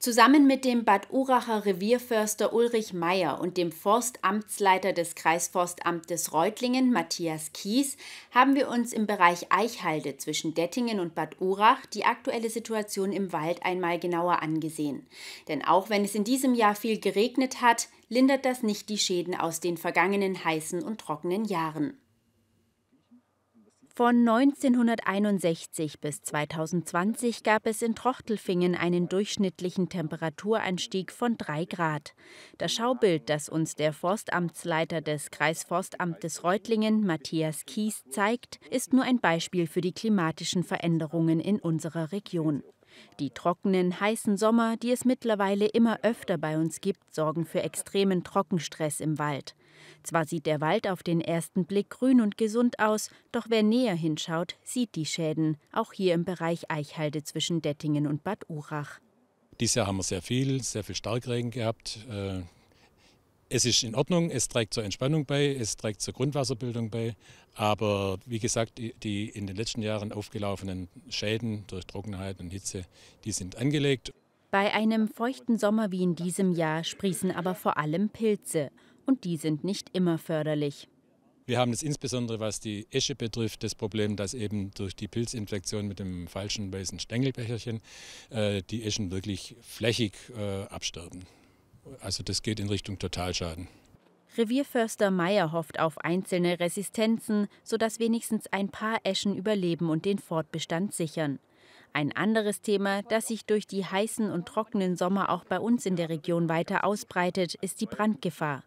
Zusammen mit dem Bad Uracher Revierförster Ulrich Meyer und dem Forstamtsleiter des Kreisforstamtes Reutlingen, Matthias Kies, haben wir uns im Bereich Eichhalde zwischen Dettingen und Bad Urach die aktuelle Situation im Wald einmal genauer angesehen. Denn auch wenn es in diesem Jahr viel geregnet hat, lindert das nicht die Schäden aus den vergangenen heißen und trockenen Jahren. Von 1961 bis 2020 gab es in Trochtelfingen einen durchschnittlichen Temperaturanstieg von 3 Grad. Das Schaubild, das uns der Forstamtsleiter des Kreisforstamtes Reutlingen, Matthias Kies, zeigt, ist nur ein Beispiel für die klimatischen Veränderungen in unserer Region. Die trockenen, heißen Sommer, die es mittlerweile immer öfter bei uns gibt, sorgen für extremen Trockenstress im Wald. Zwar sieht der Wald auf den ersten Blick grün und gesund aus, doch wer näher hinschaut, sieht die Schäden, auch hier im Bereich Eichhalde zwischen Dettingen und Bad Urach. Dieses Jahr haben wir sehr viel, sehr viel Starkregen gehabt. Es ist in Ordnung, es trägt zur Entspannung bei, es trägt zur Grundwasserbildung bei. Aber wie gesagt, die, in den letzten Jahren aufgelaufenen Schäden durch Trockenheit und Hitze, die sind angelegt. Bei einem feuchten Sommer wie in diesem Jahr sprießen aber vor allem Pilze und die sind nicht immer förderlich. Wir haben es insbesondere, was die Esche betrifft, das Problem, dass eben durch die Pilzinfektion mit dem falschen weißen Stängelbecherchen äh, die Eschen wirklich flächig äh, absterben. Also das geht in Richtung Totalschaden. Revierförster Meyer hofft auf einzelne Resistenzen, sodass wenigstens ein paar Eschen überleben und den Fortbestand sichern. Ein anderes Thema, das sich durch die heißen und trockenen Sommer auch bei uns in der Region weiter ausbreitet, ist die Brandgefahr.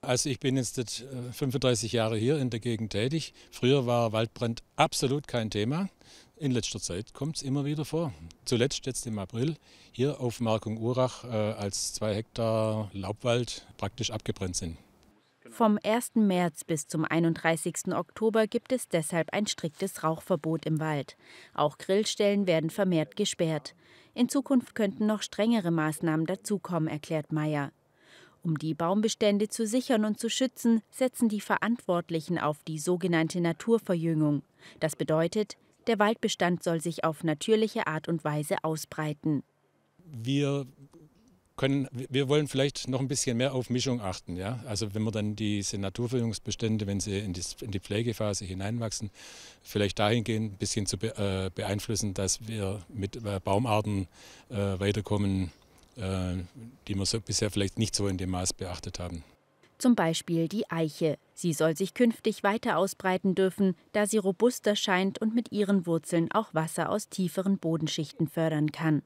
Also ich bin jetzt 35 äh, Jahre hier in der Gegend tätig. Früher war Waldbrand absolut kein Thema. In letzter Zeit kommt es immer wieder vor. Zuletzt jetzt im April hier auf Markung Urach, äh, als zwei Hektar Laubwald praktisch abgebrannt sind. Vom 1. März bis zum 31. Oktober gibt es deshalb ein striktes Rauchverbot im Wald. Auch Grillstellen werden vermehrt gesperrt. In Zukunft könnten noch strengere Maßnahmen dazukommen, erklärt Meyer. Um die Baumbestände zu sichern und zu schützen, setzen die Verantwortlichen auf die sogenannte Naturverjüngung. Das bedeutet, der Waldbestand soll sich auf natürliche Art und Weise ausbreiten. Wir können, wir wollen vielleicht noch ein bisschen mehr auf Mischung achten. Ja? Also wenn wir dann diese Naturverjüngungsbestände, wenn sie in die, in die Pflegephase hineinwachsen, vielleicht dahingehend ein bisschen zu be, äh, beeinflussen, dass wir mit äh, Baumarten äh, weiterkommen, äh, die wir so bisher vielleicht nicht so in dem Maß beachtet haben. Zum Beispiel die Eiche. Sie soll sich künftig weiter ausbreiten dürfen, da sie robuster scheint und mit ihren Wurzeln auch Wasser aus tieferen Bodenschichten fördern kann.